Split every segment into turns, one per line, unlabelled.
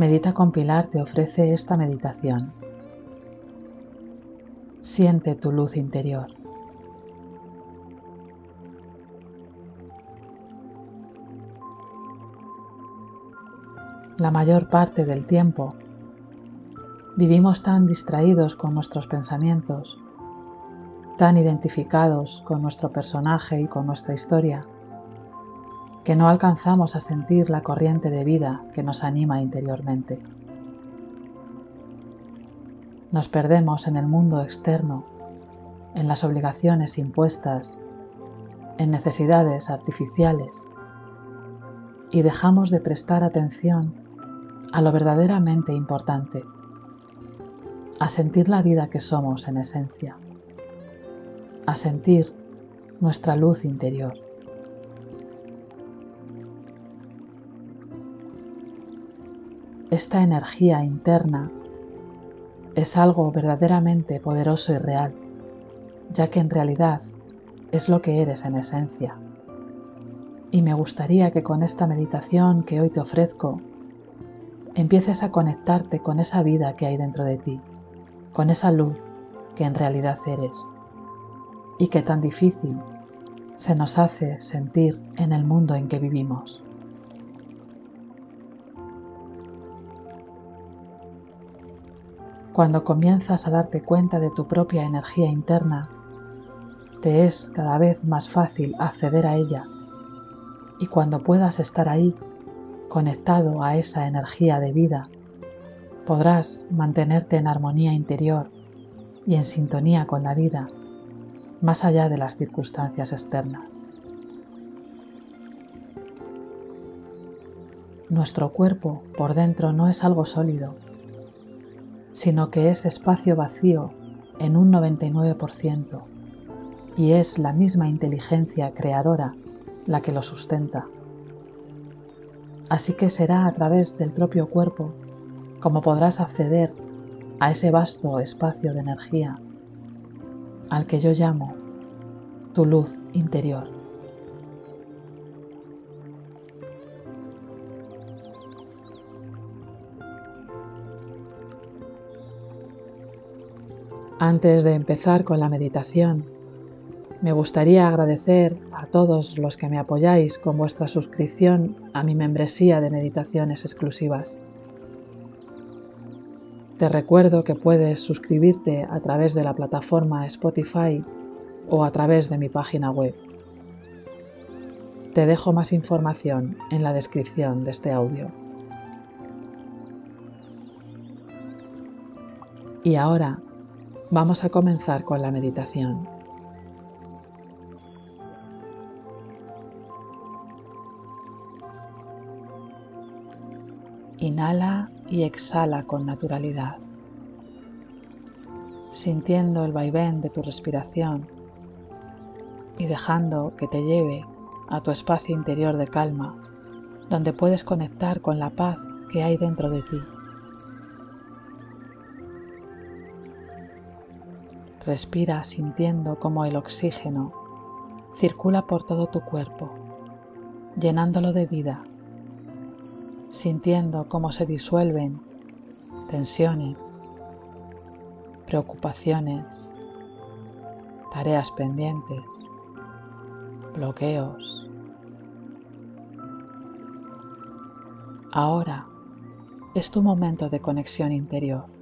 Medita con Pilar te ofrece esta meditación. Siente tu luz interior. La mayor parte del tiempo vivimos tan distraídos con nuestros pensamientos, tan identificados con nuestro personaje y con nuestra historia, que no alcanzamos a sentir la corriente de vida que nos anima interiormente. Nos perdemos en el mundo externo, en las obligaciones impuestas, en necesidades artificiales y dejamos de prestar atención a lo verdaderamente importante, a sentir la vida que somos en esencia, a sentir nuestra luz interior. Esta energía interna es algo verdaderamente poderoso y real, ya que en realidad es lo que eres en esencia. Y me gustaría que con esta meditación que hoy te ofrezco, empieces a conectarte con esa vida que hay dentro de ti, con esa luz que en realidad eres y que tan difícil se nos hace sentir en el mundo en que vivimos. Cuando comienzas a darte cuenta de tu propia energía interna, te es cada vez más fácil acceder a ella y cuando puedas estar ahí, conectado a esa energía de vida, podrás mantenerte en armonía interior y en sintonía con la vida, más allá de las circunstancias externas. Nuestro cuerpo por dentro no es algo sólido, sino que es espacio vacío en un 99% y es la misma inteligencia creadora la que lo sustenta. Así que será a través del propio cuerpo como podrás acceder a ese vasto espacio de energía al que yo llamo tu luz interior. Antes de empezar con la meditación, me gustaría agradecer a todos los que me apoyáis con vuestra suscripción a mi membresía de meditaciones exclusivas. Te recuerdo que puedes suscribirte a través de la plataforma Spotify o a través de mi página web. Te dejo más información en la descripción de este audio. Y ahora Vamos a comenzar con la meditación. Inhala y exhala con naturalidad, sintiendo el vaivén de tu respiración y dejando que te lleve a tu espacio interior de calma, donde puedes conectar con la paz que hay dentro de ti. Respira sintiendo cómo el oxígeno circula por todo tu cuerpo, llenándolo de vida, sintiendo cómo se disuelven tensiones, preocupaciones, tareas pendientes, bloqueos. Ahora es tu momento de conexión interior.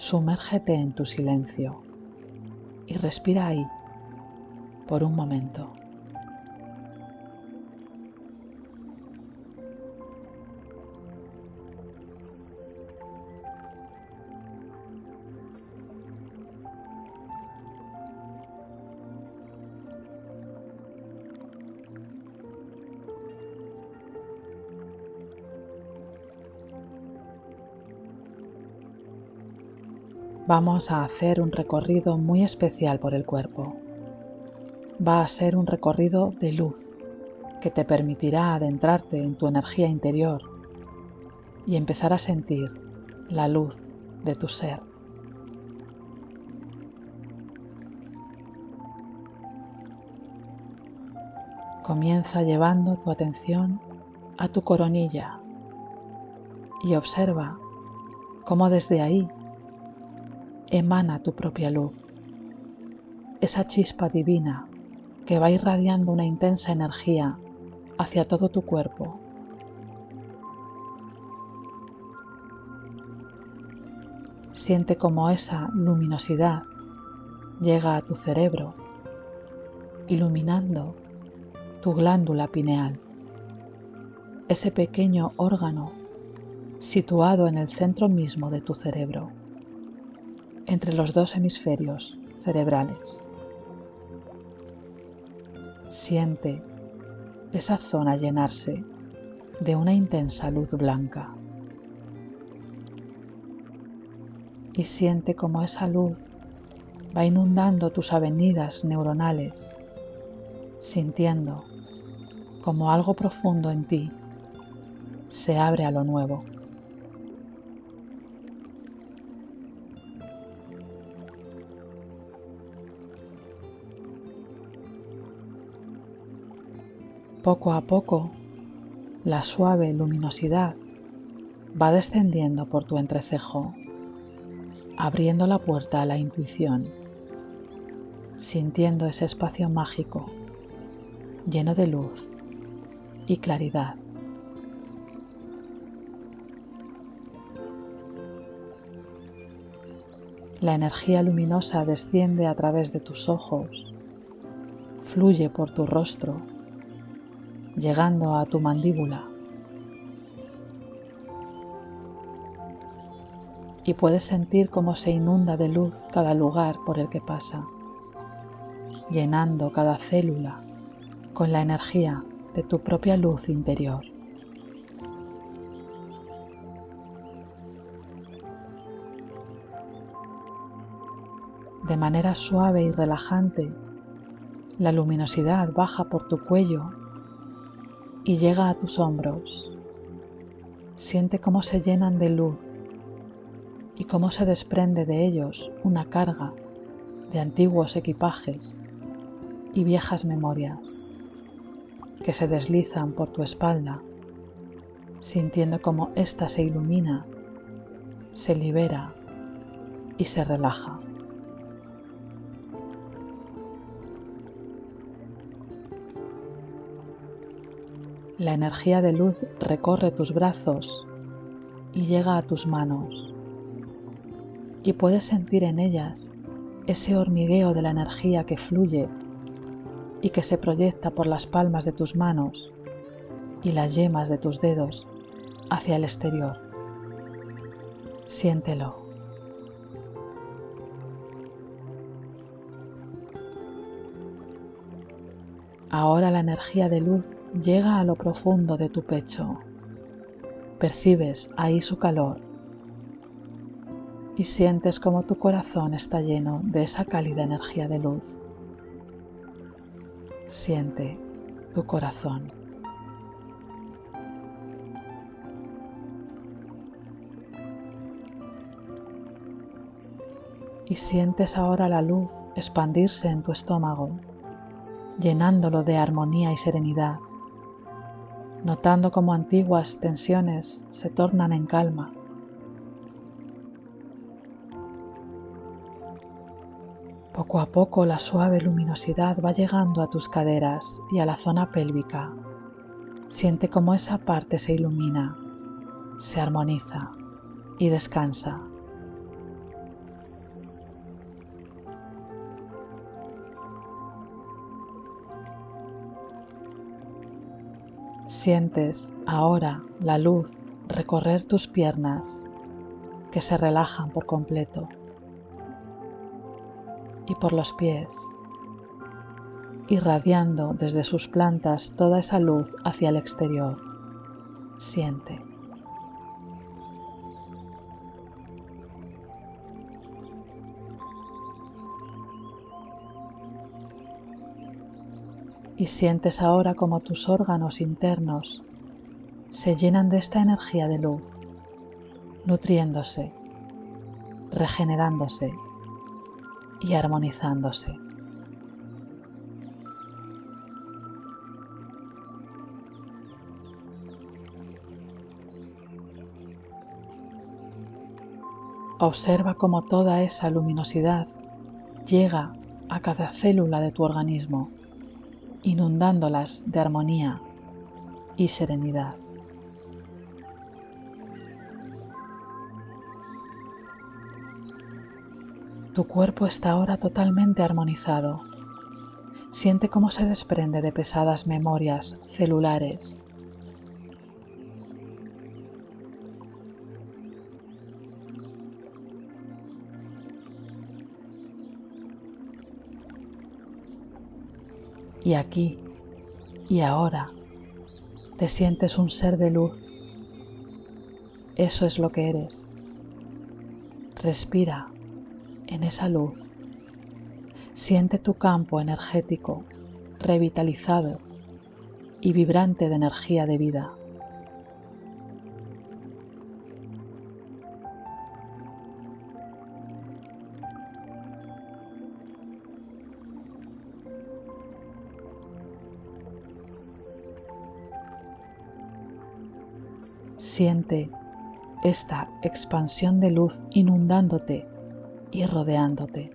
Sumérgete en tu silencio y respira ahí por un momento. Vamos a hacer un recorrido muy especial por el cuerpo. Va a ser un recorrido de luz que te permitirá adentrarte en tu energía interior y empezar a sentir la luz de tu ser. Comienza llevando tu atención a tu coronilla, y observa cómo desde ahí emana tu propia luz, esa chispa divina que va irradiando una intensa energía hacia todo tu cuerpo. Siente cómo esa luminosidad llega a tu cerebro, iluminando tu glándula pineal, ese pequeño órgano situado en el centro mismo de tu cerebro, entre los dos hemisferios cerebrales. Siente esa zona llenarse de una intensa luz blanca. Y siente como esa luz va inundando tus avenidas neuronales, sintiendo como algo profundo en ti se abre a lo nuevo. Poco a poco, la suave luminosidad va descendiendo por tu entrecejo, abriendo la puerta a la intuición, sintiendo ese espacio mágico, lleno de luz y claridad. La energía luminosa desciende a través de tus ojos, fluye por tu rostro llegando a tu mandíbula. Y puedes sentir cómo se inunda de luz cada lugar por el que pasa, llenando cada célula con la energía de tu propia luz interior. De manera suave y relajante, la luminosidad baja por tu cuello y llega a tus hombros. Siente cómo se llenan de luz y cómo se desprende de ellos una carga de antiguos equipajes y viejas memorias que se deslizan por tu espalda, sintiendo cómo ésta se ilumina, se libera y se relaja. La energía de luz recorre tus brazos y llega a tus manos. Y puedes sentir en ellas ese hormigueo de la energía que fluye y que se proyecta por las palmas de tus manos y las yemas de tus dedos hacia el exterior. Siéntelo. Ahora la energía de luz llega a lo profundo de tu pecho. Percibes ahí su calor y sientes como tu corazón está lleno de esa cálida energía de luz. Siente tu corazón. Y sientes ahora la luz expandirse en tu estómago llenándolo de armonía y serenidad, notando cómo antiguas tensiones se tornan en calma. Poco a poco la suave luminosidad va llegando a tus caderas y a la zona pélvica. Siente cómo esa parte se ilumina, se armoniza y descansa. Sientes ahora la luz recorrer tus piernas que se relajan por completo y por los pies, irradiando desde sus plantas toda esa luz hacia el exterior. Siente. Y sientes ahora como tus órganos internos se llenan de esta energía de luz, nutriéndose, regenerándose y armonizándose. Observa cómo toda esa luminosidad llega a cada célula de tu organismo, inundándolas de armonía y serenidad. Tu cuerpo está ahora totalmente armonizado. Siente cómo se desprende de pesadas memorias celulares. Y aquí y ahora te sientes un ser de luz. Eso es lo que eres. Respira en esa luz. Siente tu campo energético revitalizado y vibrante de energía de vida. Siente esta expansión de luz inundándote y rodeándote.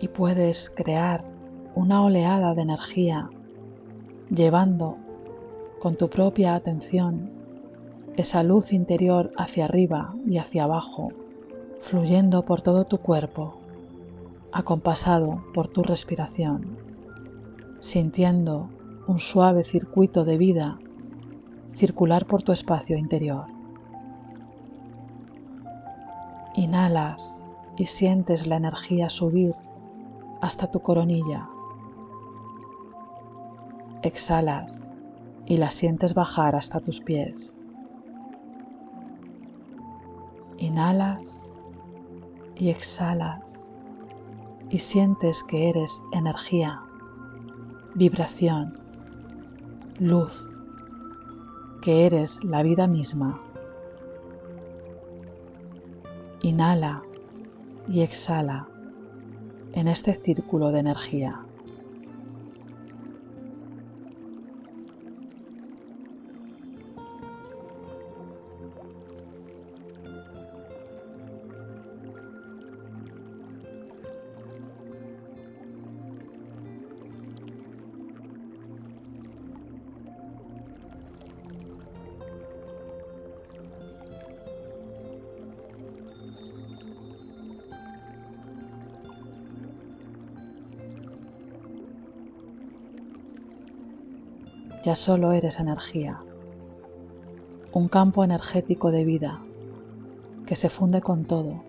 Y puedes crear una oleada de energía llevando con tu propia atención esa luz interior hacia arriba y hacia abajo, fluyendo por todo tu cuerpo, acompasado por tu respiración, sintiendo un suave circuito de vida circular por tu espacio interior. Inhalas y sientes la energía subir hasta tu coronilla. Exhalas y la sientes bajar hasta tus pies. Inhalas y exhalas y sientes que eres energía, vibración, luz, que eres la vida misma. Inhala y exhala en este círculo de energía. Ya solo eres energía, un campo energético de vida que se funde con todo,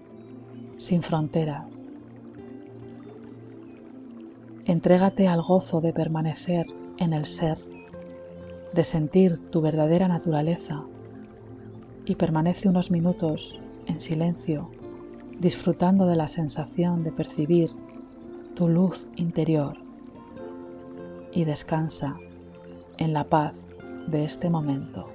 sin fronteras. Entrégate al gozo de permanecer en el ser, de sentir tu verdadera naturaleza y permanece unos minutos en silencio, disfrutando de la sensación de percibir tu luz interior. Y descansa en la paz de este momento.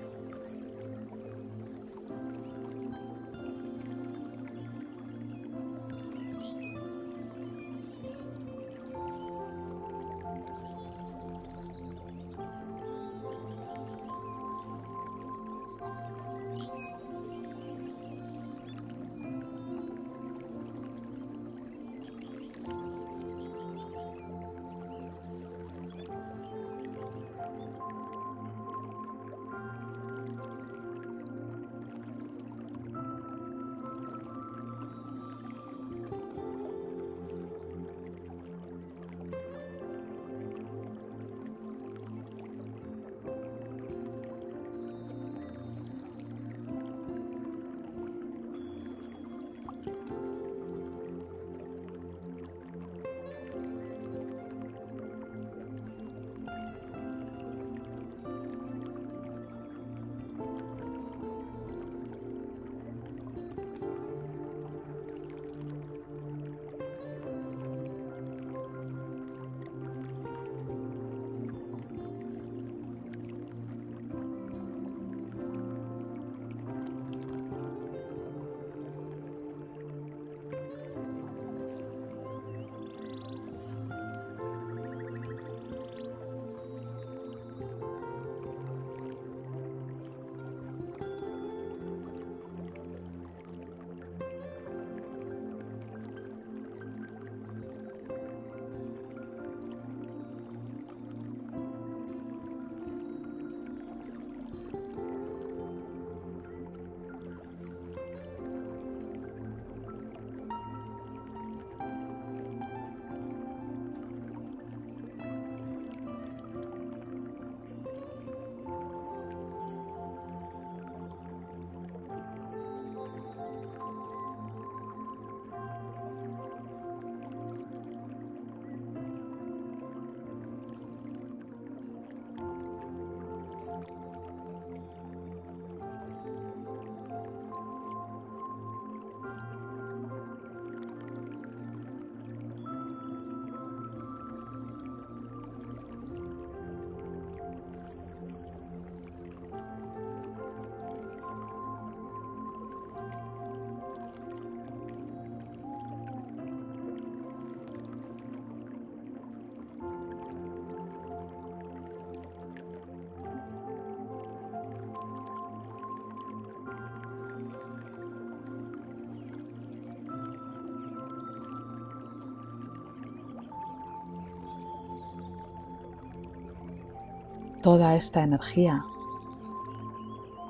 Toda esta energía,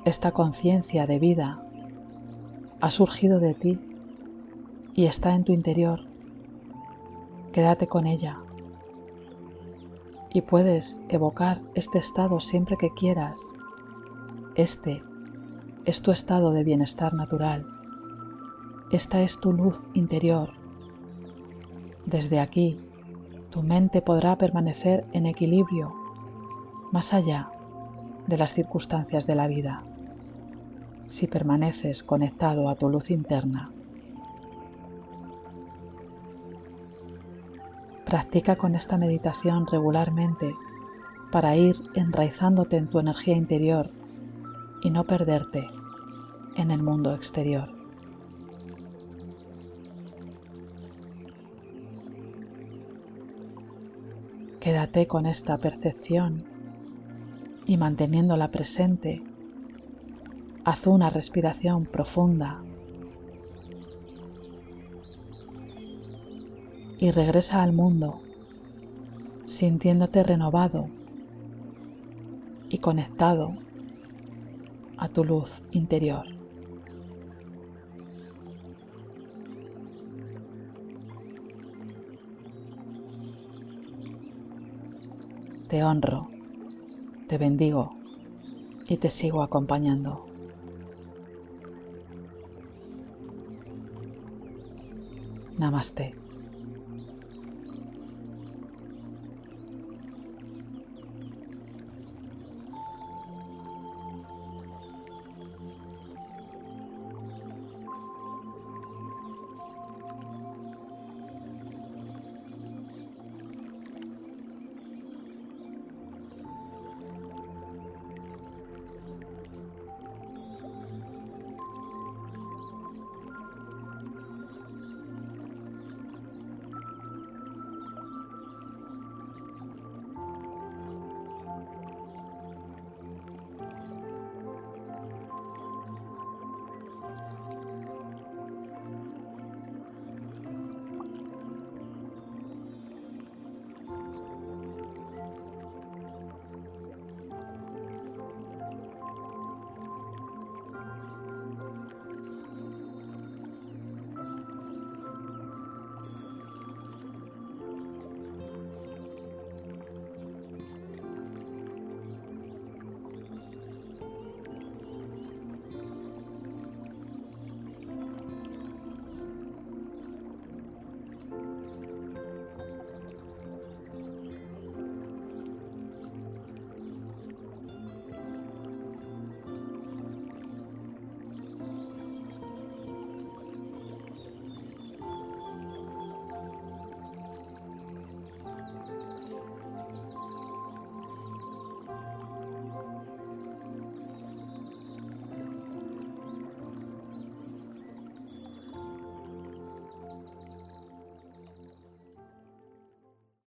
esta conciencia de vida, ha surgido de ti y está en tu interior. Quédate con ella y puedes evocar este estado siempre que quieras. Este es tu estado de bienestar natural. Esta es tu luz interior. Desde aquí, tu mente podrá permanecer en equilibrio más allá de las circunstancias de la vida, si permaneces conectado a tu luz interna. Practica con esta meditación regularmente para ir enraizándote en tu energía interior y no perderte en el mundo exterior. Quédate con esta percepción y manteniéndola presente, haz una respiración profunda y regresa al mundo sintiéndote renovado y conectado a tu luz interior. Te honro, te bendigo y te sigo acompañando. Namaste.